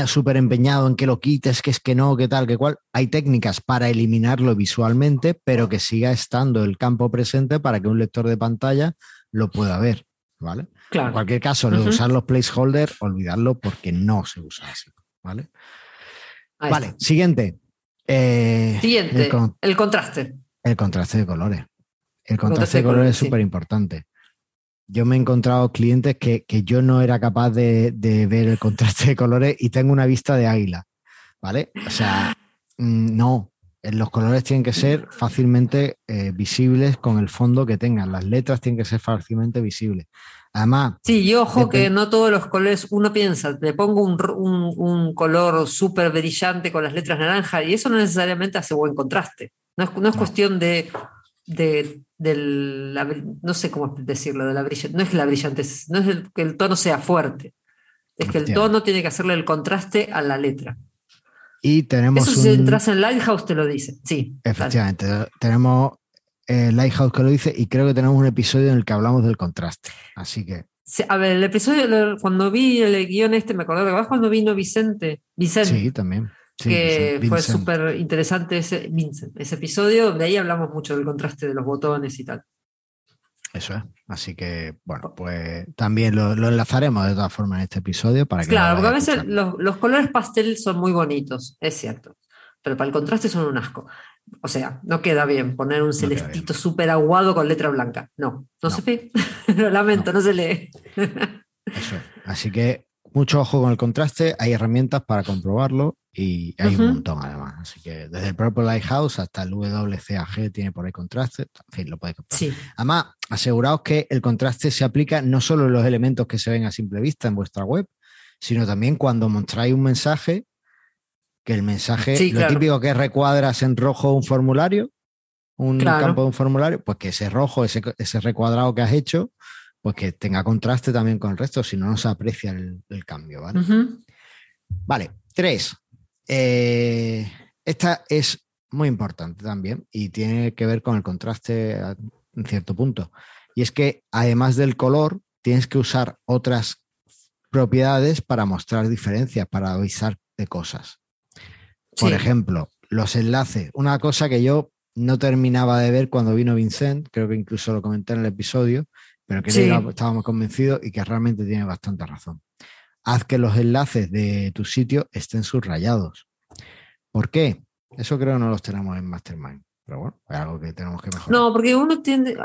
súper empeñado en que lo quites, que es que no, que tal, que cual, hay técnicas para eliminarlo visualmente, pero que siga estando el campo presente para que un lector de pantalla lo pueda ver, ¿vale? Claro. En cualquier caso, lo de usar los placeholders, olvidarlo porque no se usa así, ¿vale? vale, siguiente. Eh, siguiente, el, contraste. El contraste de colores. El contraste, de colores es súper importante yo me he encontrado clientes que, yo no era capaz de, ver el contraste de colores y tengo una vista de águila, ¿vale? O sea, mm, no, los colores tienen que ser fácilmente eh, visibles con el fondo que tengan, las letras tienen que ser fácilmente visibles. Además. Sí, y ojo que no todos los colores, uno piensa, le pongo un, color súper brillante con las letras naranja y eso no necesariamente hace buen contraste. No es, no es cuestión de de, del, no sé cómo decirlo, de la brillante, no es la brillante, no es que el tono sea fuerte, es que el tono tiene que hacerle el contraste a la letra. Y tenemos. Eso si entras en Lighthouse te lo dice, sí. Efectivamente, tenemos eh, Lighthouse que lo dice y creo que tenemos un episodio en el que hablamos del contraste. Así que. a ver, el episodio, cuando vi el guion este, me acordé de cuando vino Vicente. Vicente. Sí, también que fue súper interesante ese, ese episodio, de ahí hablamos mucho del contraste de los botones y tal. Eso es. Así que, bueno, pues también lo, enlazaremos de todas formas en este episodio para que. Claro, porque a veces los, colores pastel son muy bonitos, es cierto. Pero para el contraste son un asco. O sea, no queda bien poner un celestito súper aguado con letra blanca. No, no, se ve. [LAUGHS] lo lamento, no. no se lee. Eso. Así que mucho ojo con el contraste. Hay herramientas para comprobarlo y hay un montón además. Así que desde el Purple Lighthouse hasta el WCAG tiene por ahí contraste. En fin, lo podéis comprar. Además, aseguraos que el contraste se aplica no solo en los elementos que se ven a simple vista en vuestra web, sino también cuando mostráis un mensaje, que el mensaje, lo típico que recuadras en rojo un formulario, un campo de un formulario, pues que ese rojo, ese, ese, recuadrado que has hecho, pues que tenga contraste también con el resto, si no, no se aprecia el, cambio, ¿vale? Vale, tres, eh, esta es muy importante también y tiene que ver con el contraste en cierto punto. Y es que además del color, tienes que usar otras propiedades para mostrar diferencias, para avisar de cosas. Por ejemplo, los enlaces. Una cosa que yo no terminaba de ver cuando vino Vincent, creo que incluso lo comenté en el episodio, pero que estábamos convencidos y que realmente tiene bastante razón haz que los enlaces de tu sitio estén subrayados. ¿Por qué? Eso creo que no los tenemos en Mastermind. Pero bueno, es algo que tenemos que mejorar. No, porque uno tiende,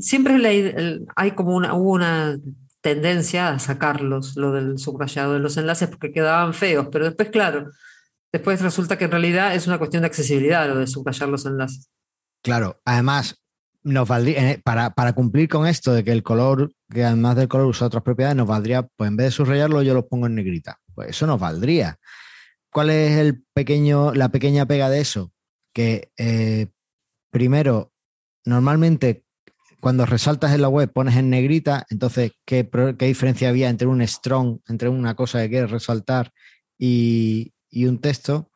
siempre hay como una, una tendencia a sacarlos, lo del subrayado de los enlaces, porque quedaban feos, pero después, claro, después resulta que en realidad es una cuestión de accesibilidad lo de subrayar los enlaces. Claro, además, nos valdría, para, para, cumplir con esto de que el color, que además del color usa otras propiedades, nos valdría, pues en vez de subrayarlo, yo lo pongo en negrita. Pues eso nos valdría. ¿Cuál es el pequeño, la pequeña pega de eso? Que eh, primero, normalmente cuando resaltas en la web pones en negrita, entonces, ¿qué, qué diferencia había entre un strong, entre una cosa que quieres resaltar y, y un texto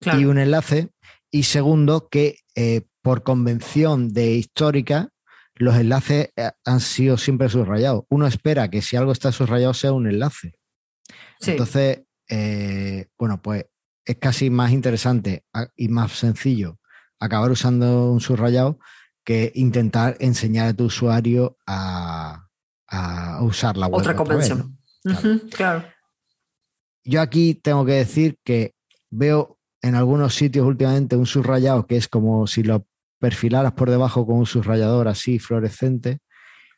y un enlace? Y segundo, que eh, por convención de histórica, los enlaces eh, han sido siempre subrayados. Uno espera que si algo está subrayado sea un enlace. Entonces, eh, bueno, pues es casi más interesante y más sencillo acabar usando un subrayado que intentar enseñar a tu usuario a, usar la web. Otra convención. claro. Yo aquí tengo que decir que veo en algunos sitios últimamente un subrayado que es como si lo perfilaras por debajo con un subrayador así fluorescente.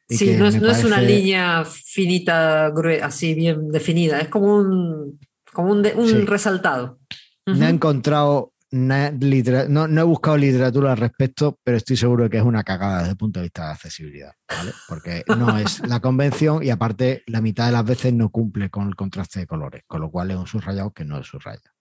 Sí, no es, una línea finita, así bien definida, es como un, como un, resaltado. No he encontrado, no, he buscado literatura al respecto, pero estoy seguro de que es una cagada desde el punto de vista de accesibilidad, porque no es la convención y aparte la mitad de las veces no cumple con el contraste de colores, con lo cual es un subrayado que no es subraya.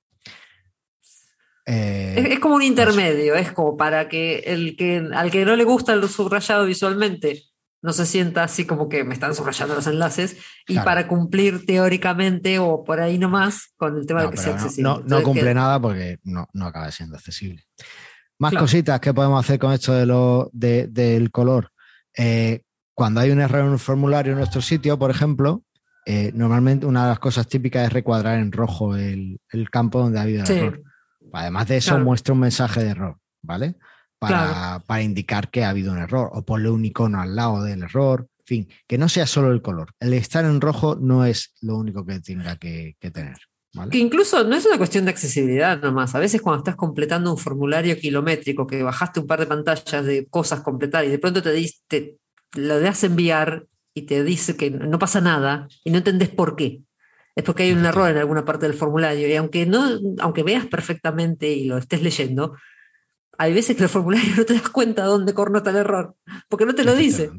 Eh, es, como un intermedio, es como para que el que al que no le gusta el subrayado visualmente no se sienta así como que me están subrayando los enlaces y para cumplir teóricamente o por ahí nomás con el tema de que sea accesible. No, cumple nada porque no, acaba siendo accesible. Más cositas que podemos hacer con esto de lo, del color. Eh, cuando hay un error en un formulario en nuestro sitio, por ejemplo, eh, normalmente una de las cosas típicas es recuadrar en rojo el, campo donde ha habido el error. Además de eso, muestra un mensaje de error, ¿vale? para, para, indicar que ha habido un error o ponle un icono al lado del error. En fin, que no sea solo el color. El estar en rojo no es lo único que tenga que, tener. Que incluso no es una cuestión de accesibilidad nomás. A veces cuando estás completando un formulario kilométrico, que bajaste un par de pantallas de cosas completar y de pronto te, diste, lo das enviar y te dice que no pasa nada y no entendés por qué. Es porque hay un error en alguna parte del formulario y aunque, no, aunque veas perfectamente y lo estés leyendo, hay veces que el formulario [LAUGHS] no te das cuenta dónde corno está el error, porque no te lo dice.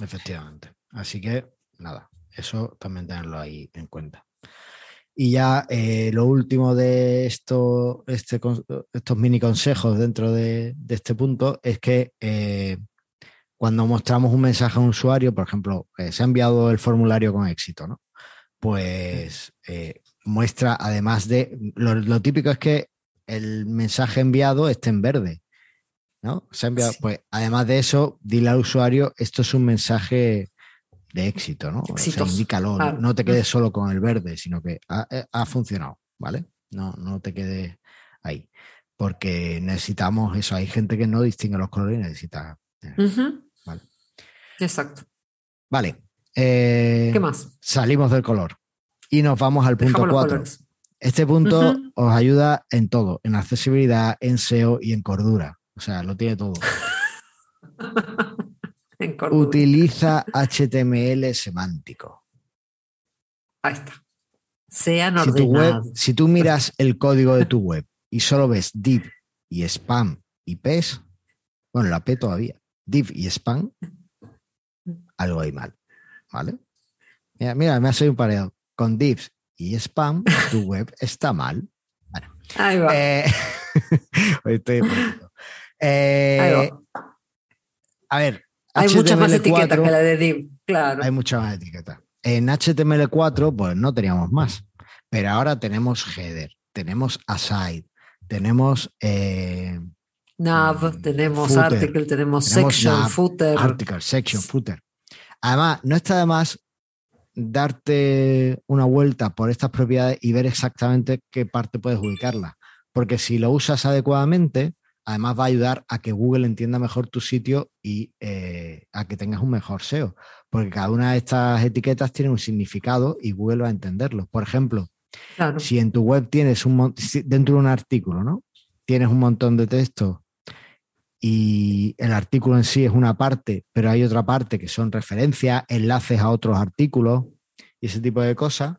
Efectivamente. Así que, nada, eso también tenerlo ahí en cuenta. Y ya eh, lo último de esto, este, estos mini consejos dentro de, este punto es que eh, cuando mostramos un mensaje a un usuario, por ejemplo, eh, se ha enviado el formulario con éxito, ¿no? Pues muestra, además de, lo, típico es que el mensaje enviado esté en verde. ¿no? Se ha enviado, pues además de eso, dile al usuario, esto es un mensaje de éxito, ¿no? O sea, indícalo, no te quedes solo con el verde, sino que ha, eh, funcionado, ¿vale? No, no te quedes ahí. Porque necesitamos eso. Hay gente que no distingue los colores y necesita. Eh, vale. Exacto. Vale. Eh, ¿Qué más? Salimos del color y nos vamos al punto 4. Este punto os ayuda en todo, en accesibilidad, en SEO y en cordura. O sea, lo tiene todo. [LAUGHS] Utiliza HTML semántico. Ahí está. Sean si, tu web, si tú miras el código de tu web y solo ves div y spam y pes, bueno, la P todavía, div y spam, [LAUGHS] algo hay mal. ¿Vale? Mira, mira me ha salido un pareado. Con divs y spam, tu [LAUGHS] web está mal. Ahí va. Eh, [LAUGHS] estoy eh, a ver. Hay muchas más etiquetas que la de div, claro. Hay muchas más etiquetas. En HTML4, pues no teníamos más. Pero ahora tenemos header, tenemos aside, tenemos. Eh, nav, mm, tenemos article, tenemos, section, footer. Article, section, footer. Además, no está de más darte una vuelta por estas propiedades y ver exactamente qué parte puedes ubicarla. Porque si lo usas adecuadamente, además va a ayudar a que Google entienda mejor tu sitio y eh, a que tengas un mejor SEO. Porque cada una de estas etiquetas tiene un significado y Google va a entenderlo. Por ejemplo, si en tu web tienes un dentro de un artículo, ¿no? Tienes un montón de texto y el artículo en sí es una parte, pero hay otra parte que son referencias, enlaces a otros artículos y ese tipo de cosas.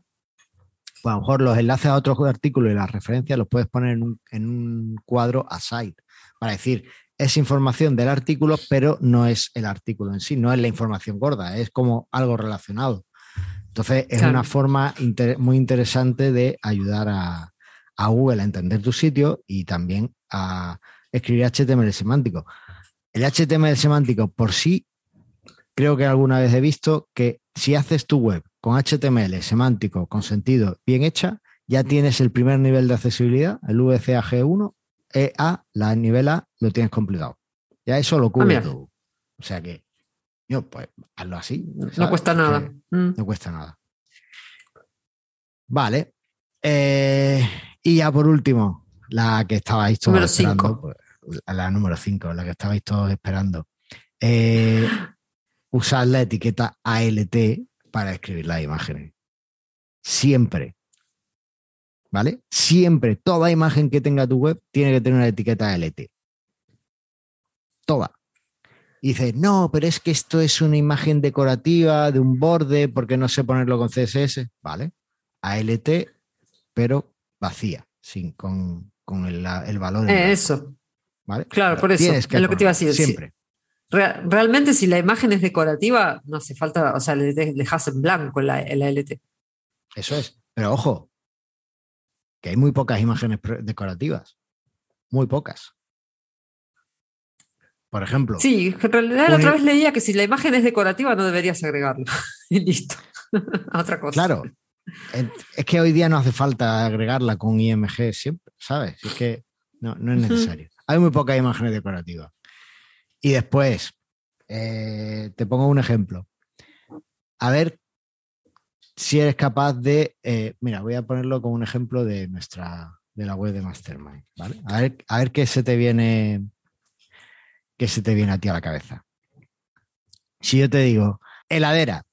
Pues a lo mejor los enlaces a otros artículos y las referencias los puedes poner en un, en un cuadro aside para decir, es información del artículo, pero no es el artículo en sí, no es la información gorda, es como algo relacionado. Entonces, es una forma muy interesante de ayudar a, a Google a entender tu sitio y también a escribir HTML semántico. El HTML semántico por sí, creo que alguna vez he visto que si haces tu web con HTML semántico, con sentido bien hecha, ya tienes el primer nivel de accesibilidad, el VCAG1, EA, la nivel A, lo tienes completado. Ya eso lo cubre ah, O sea que, yo, pues, hazlo así. No cuesta nada. Mm. No cuesta nada. Vale. Eh, y ya por último, la que estabais todos esperando, pues, la número 5, la que estabais todos esperando. Eh, [GASPS] usar la etiqueta ALT para escribir las imágenes. Siempre. ¿Vale? Siempre, toda imagen que tenga tu web tiene que tener una etiqueta ALT. Toda. Y dices, no, pero es que esto es una imagen decorativa de un borde porque no sé ponerlo con CSS. Vale. ALT, pero vacía, sin, con, el, valor. eso. Claro, por eso. Es lo que te iba a decir. Siempre. realmente, si la imagen es decorativa, no hace falta, o sea, le dejas en blanco en la, LT. Eso es. Pero ojo, que hay muy pocas imágenes decorativas. muy pocas. Por ejemplo. Sí, en realidad la otra vez leía que si la imagen es decorativa no deberías agregarla. [LAUGHS] y listo. [LAUGHS] otra cosa. Claro. Es que hoy día no hace falta agregarla con IMG siempre, ¿sabes? Es que no, no es necesario. Hay muy pocas imágenes decorativas. Y después, eh, te pongo un ejemplo. A ver si eres capaz de. Eh, mira, voy a ponerlo como un ejemplo de nuestra. de la web de Mastermind. A ver, a ver qué se te viene que se te viene a ti a la cabeza. Si yo te digo, heladera,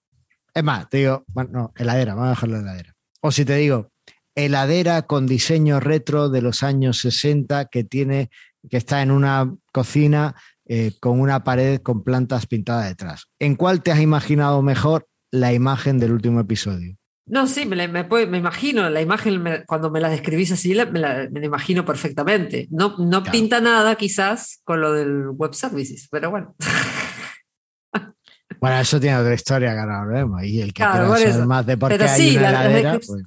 es más, te digo, bueno, no, heladera, vamos a dejarlo en heladera. O si te digo, heladera con diseño retro de los años 60 que tiene, que está en una cocina eh, con una pared con plantas pintadas detrás. ¿En cuál te has imaginado mejor la imagen del último episodio? No, sí, me, me, imagino, la imagen, cuando me la describís así, me la, imagino perfectamente. No, no pinta nada quizás con lo del web services, pero bueno. Bueno, eso tiene otra historia que ahora vemos. Y el que claro, quiera saber más de por qué hay una heladera, pues,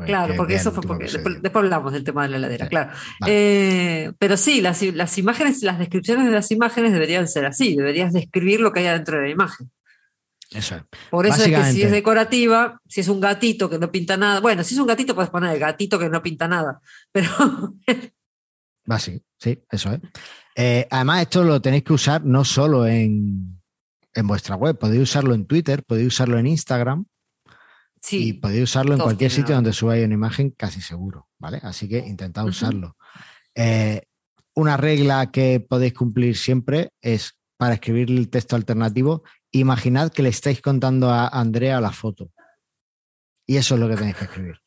pues claro, porque eso fue porque después, hablamos del tema de la heladera, claro. Eh, pero sí, las, las imágenes, las descripciones de las imágenes deberían ser así, deberías describir lo que hay adentro de la imagen. Por eso es que si es decorativa, si es un gatito que no pinta nada, bueno, si es un gatito puedes poner el gatito que no pinta nada, pero... [LAUGHS] Va sí, sí, eso es. Eh, además, esto lo tenéis que usar no solo en, vuestra web, podéis usarlo en Twitter, podéis usarlo en Instagram. Sí, y podéis usarlo en cualquier sitio donde subáis una imagen, casi seguro, ¿vale? Así que intentad usarlo. Eh, una regla que podéis cumplir siempre es para escribir el texto alternativo, imaginad que le estáis contando a Andrea la foto. Y eso es lo que tenéis que escribir.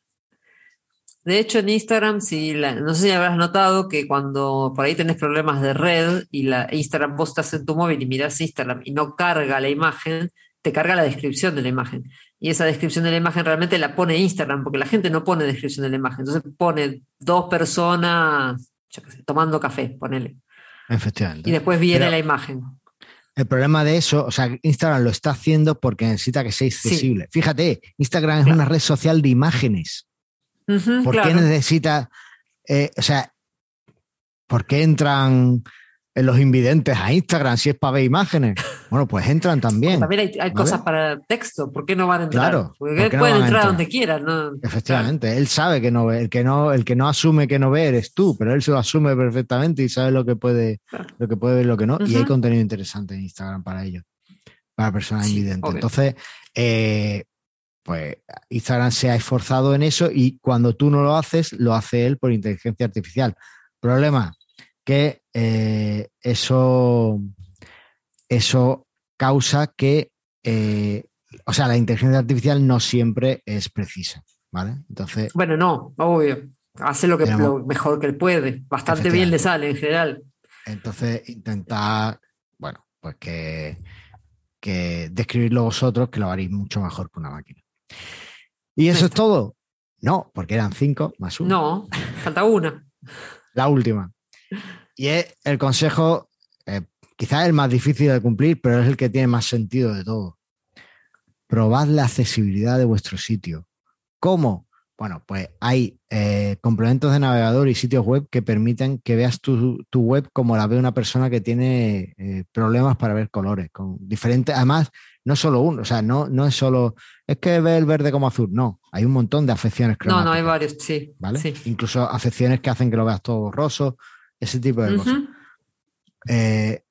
De hecho, en Instagram, si no sé si habrás notado que cuando por ahí tenés problemas de red y la Instagram vos estás en tu móvil y mirás Instagram y no carga la imagen, te carga la descripción de la imagen. Y esa descripción de la imagen realmente la pone Instagram, porque la gente no pone descripción de la imagen. Entonces pone dos personas tomando café, ponele. Efectivamente. Y después viene la imagen. El problema de eso, o sea, Instagram lo está haciendo porque necesita que sea accesible. Fíjate, Instagram es una red social de imágenes. ¿Por qué necesita, eh, o sea, por qué entran los invidentes a Instagram si es para ver imágenes? [LAUGHS] Bueno, pues entran también. también hay, cosas para texto, ¿por qué no van a entrar? Claro, porque pueden entrar, donde quieran. ¿no? Efectivamente, él sabe que no ve, el que no, el que no asume que no ve eres tú, pero él se lo asume perfectamente y sabe lo que puede, lo que puede ver y lo que no. Y hay contenido interesante en Instagram para ello, para personas invidentes. Entonces, eh, pues Instagram se ha esforzado en eso y cuando tú no lo haces, lo hace él por inteligencia artificial. Problema que eh, eso, eso causa que, eh, o sea, la inteligencia artificial no siempre es precisa, ¿vale? Entonces. Bueno, no, obvio. Hace lo que mejor que puede. Bastante bien le sale en general. Entonces, intentar, bueno, pues que, que describirlo vosotros, que lo haréis mucho mejor que una máquina. ¿Y eso es todo? No, porque eran cinco más uno. No, falta una. La última. Y es el consejo, eh, quizás el más difícil de cumplir, pero es el que tiene más sentido de todo. Probad la accesibilidad de vuestro sitio. ¿Cómo? Bueno, pues hay eh, complementos de navegador y sitios web que permiten que veas tu, web como la ve una persona que tiene eh, problemas para ver colores, con diferentes, además, no solo uno, o sea, no, no es solo, es que ve el verde como azul, no, hay un montón de afecciones. No, no, hay varios, sí. ¿Vale? Incluso afecciones que hacen que lo veas todo borroso, ese tipo de cosas. Eh,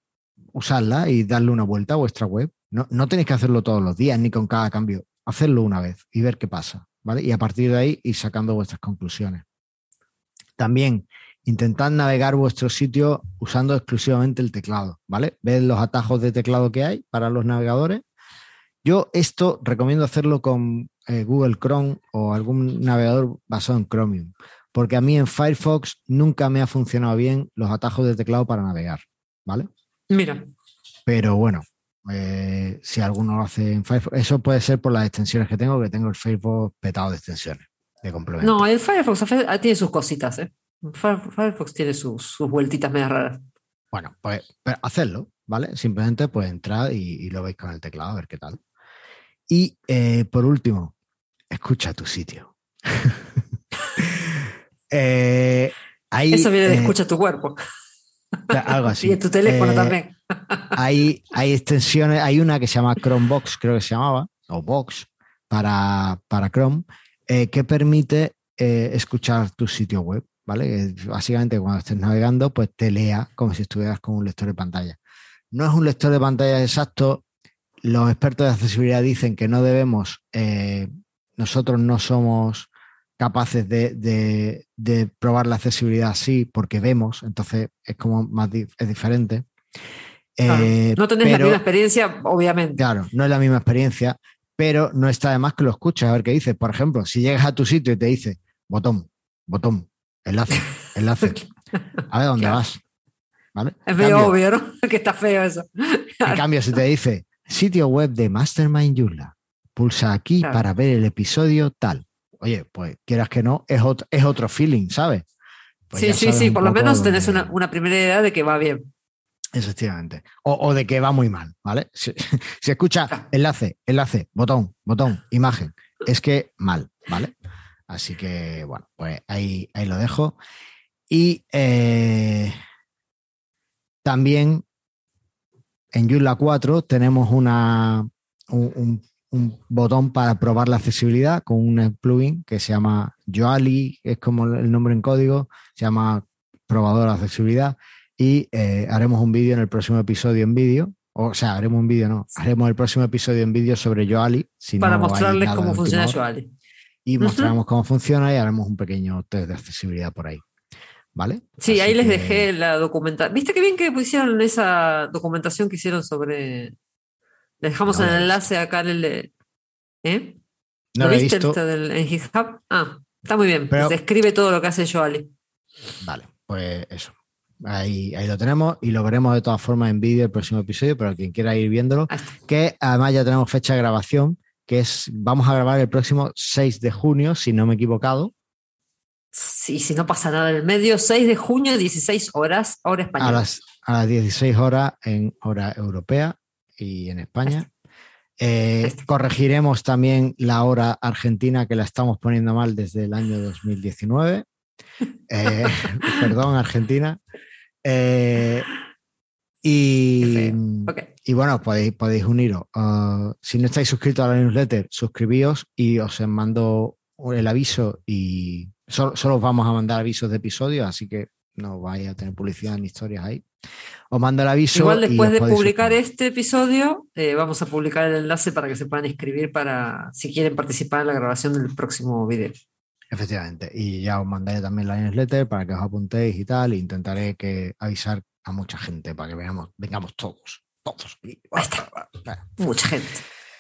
usarla y darle una vuelta a vuestra web. No, no tenéis que hacerlo todos los días ni con cada cambio. Hacerlo una vez y ver qué pasa. ¿vale? Y a partir de ahí ir sacando vuestras conclusiones. También intentad navegar vuestro sitio usando exclusivamente el teclado, ¿vale? Ved los atajos de teclado que hay para los navegadores. Yo esto recomiendo hacerlo con eh, Google Chrome o algún navegador basado en Chromium, porque a mí en Firefox nunca me ha funcionado bien los atajos de teclado para navegar, ¿vale? Mira. Pero bueno, eh, si alguno lo hace en Firefox, eso puede ser por las extensiones que tengo, que tengo el Firefox petado de extensiones, de complemento. No, el Firefox tiene sus cositas, ¿eh? Firefox tiene sus, vueltitas medias raras. Bueno, pues hacerlo, ¿vale? Simplemente pues entrar y, lo veis con el teclado a ver qué tal. Y eh, por último, escucha tu sitio. [LAUGHS] Eh, Eso viene de escucha tu cuerpo. Algo así. [LAUGHS] y en tu teléfono también. hay, hay extensiones, hay una que se llama Chromebox, creo que se llamaba, o Box, para, para Chrome, que permite escuchar tu sitio web. ¿vale? Básicamente cuando estés navegando, pues te lea como si estuvieras con un lector de pantalla. No es un lector de pantalla exacto. Los expertos de accesibilidad dicen que no debemos, eh, nosotros no somos capaces de, probar la accesibilidad así porque vemos, entonces es como más es diferente. Eh, no tenés la misma experiencia, obviamente. Claro, no es la misma experiencia, pero no está de más que lo escuches a ver qué dice. Por ejemplo, si llegas a tu sitio y te dice botón, botón, Enlace, [LAUGHS] enlace. A ver dónde vas. ¿Vale? Es medio obvio, ¿no? [LAUGHS] Que está feo eso. En cambio, si te dice sitio web de Mastermind Yula, pulsa aquí para ver el episodio tal. Oye, pues quieras que no, es otro, es otro feeling, ¿sabes? Pues sí, sí, sí, por lo menos tenés una, una, primera idea de que va bien. Efectivamente. O, o, de que va muy mal, ¿vale? Si, [LAUGHS] si escucha enlace, enlace, botón, botón, imagen, es que mal, ¿vale? Así que, bueno, pues ahí, ahí lo dejo. Y eh, también en Joomla 4 tenemos una, un, botón para probar la accesibilidad con un plugin que se llama Joali, es como el nombre en código, se llama probador de accesibilidad. Y eh, haremos un vídeo en el próximo episodio en vídeo. O sea, haremos un vídeo, no, haremos el próximo episodio en vídeo sobre Joali. para mostrarles cómo funciona Joali y mostraremos cómo funciona y haremos un pequeño test de accesibilidad por ahí. ¿Vale? Sí, ahí les dejé la documentación. ¿Viste qué bien que pusieron esa documentación que hicieron sobre. Les dejamos el enlace acá en el ¿Eh? No ¿Lo, viste visto. en GitHub? Ah, está muy bien. Pero... Describe todo lo que hace Joali. Vale, pues eso. Ahí, ahí, lo tenemos y lo veremos de todas formas en vídeo el próximo episodio, pero quien quiera ir viéndolo, que además ya tenemos fecha de grabación que es, vamos a grabar el próximo 6 de junio, si no me he equivocado. Sí, si no pasa nada en el medio, 6 de junio, 16 horas, hora española. A las, a las 16 horas en hora europea y en España. Eh, corregiremos también la hora argentina que la estamos poniendo mal desde el año 2019. [LAUGHS] Eh, [LAUGHS] perdón, Argentina. Eh, y, y bueno, podéis, podéis uniros. Ah, si no estáis suscritos a la newsletter, suscribíos y os mando el aviso y solo, os vamos a mandar avisos de episodios, así que no vais a tener publicidad ni historias ahí. Os mando el aviso. Igual después de publicar este episodio, eh, vamos a publicar el enlace para que se puedan inscribir para si quieren participar en la grabación del próximo video. Efectivamente. Y ya os mandaré también la newsletter para que os apuntéis y tal. E intentaré que avisar a mucha gente para que veamos, vengamos todos, todos. Mucha gente,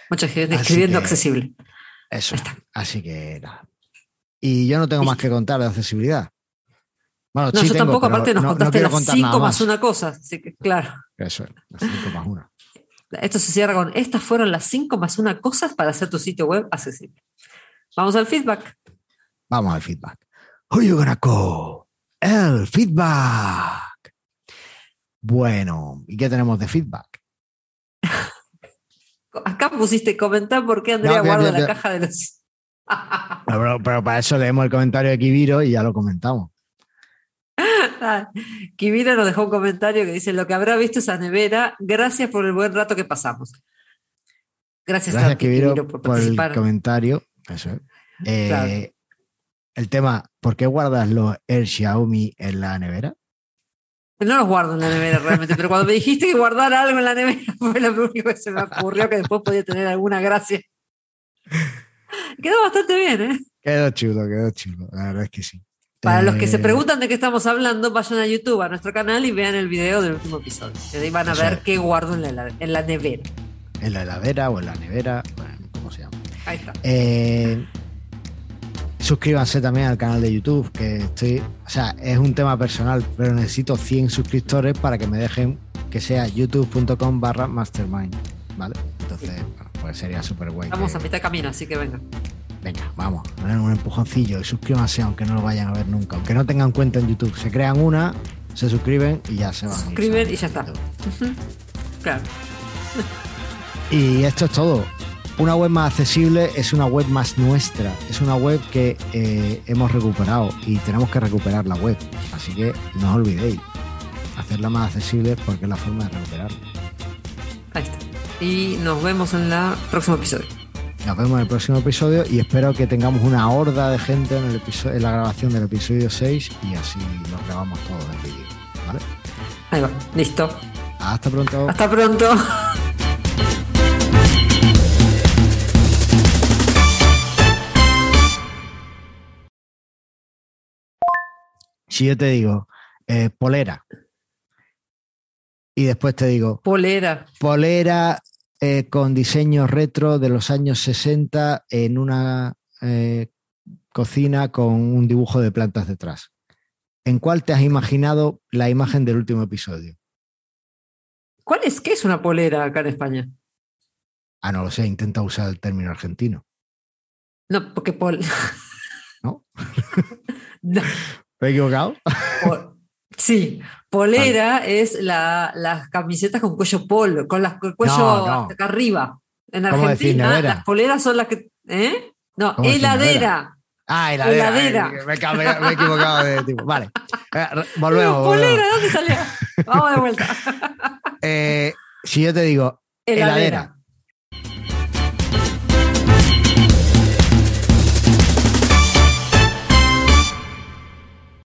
mucha gente escribiendo accesible. Eso, así que nada. Y yo no tengo más que contar de accesibilidad. Bueno, no, yo tampoco, aparte nos contaste las 5 más una cosa, así que claro. Eso es, las 5 más una. Esto se cierra con, estas fueron las 5 más una cosas para hacer tu sitio web accesible. Vamos al feedback. Vamos al feedback. Gonna call? El feedback. Bueno, ¿y qué tenemos de feedback? [LAUGHS] Acá pusiste comentar por qué Andrea guarda la caja de los. [LAUGHS] pero, para eso leemos el comentario de Kibiro y ya lo comentamos. [LAUGHS] Kibiro nos dejó un comentario que dice: Lo que habrá visto esa nevera, gracias por el buen rato que pasamos. Gracias, gracias a Kibiro, por, el comentario. Eso. Eh, el tema: ¿por qué guardas los Air Xiaomi en la nevera? No los guardo en la nevera realmente, pero cuando me dijiste que guardar algo en la nevera [LAUGHS] fue lo único que se me ocurrió que después podía tener alguna gracia. [LAUGHS] Quedó bastante bien, ¿eh? Quedó chulo, quedó chulo. La verdad es que sí. Para los que se eh, preguntan de qué estamos hablando, vayan a YouTube, a nuestro canal y vean el video del último episodio. Ahí van a ver qué guardo en la, en la nevera. En la heladera o en la nevera, bueno, ¿cómo se llama? Ahí está. Eh, Suscríbanse también al canal de YouTube, que estoy, o sea, es un tema personal, pero necesito 100 suscriptores para que me dejen que sea youtube.com barra mastermind, ¿vale? Entonces, bueno, pues sería súper guay. Vamos a mitad de camino, así que venga. Venga, vamos, un empujoncillo y suscríbanse aunque no lo vayan a ver nunca, aunque no tengan cuenta en YouTube. Se crean una, se suscriben y ya se van. Suscriben y ya está. Claro. Y esto es todo. una web más accesible es una web más nuestra, es una web que eh, hemos recuperado y tenemos que recuperar la web. Así que no os olvidéis, hacerla más accesible porque es la forma de recuperarla. Ahí está. Y nos vemos en el próximo episodio. Nos vemos en el próximo episodio y espero que tengamos una horda de gente en, el episodio, en la grabación del episodio 6 y así lo grabamos todo en vídeo. ¿Vale? Ahí va, listo. Hasta pronto. Hasta pronto. Si yo te digo eh, polera y después te digo Polera. polera eh, con diseño retro de los años 60 en una eh, cocina con un dibujo de plantas detrás. ¿En cuál te has imaginado la imagen del último episodio? ¿Cuál es? ¿Qué es una polera acá en España? Ah, no lo sé, intenta usar el término argentino. No, porque pol. ¿No? [LAUGHS] No, ¿Me he equivocado? Sí, polera es la, las camisetas con cuello polo, con las, el cuello No, no. hasta acá arriba. En ¿Cómo decir, Argentina, las poleras son las que. ¿Eh? No, ¿Cómo decir, heladera. Ah, heladera. Heladera. Ay, Me, he ca- me he- me he equivocado de tipo. Vale. Eh, volvemos. [LAUGHS] Polera. ¿dónde salió? Vamos de vuelta. [LAUGHS] Eh, si yo te digo Heladera. heladera,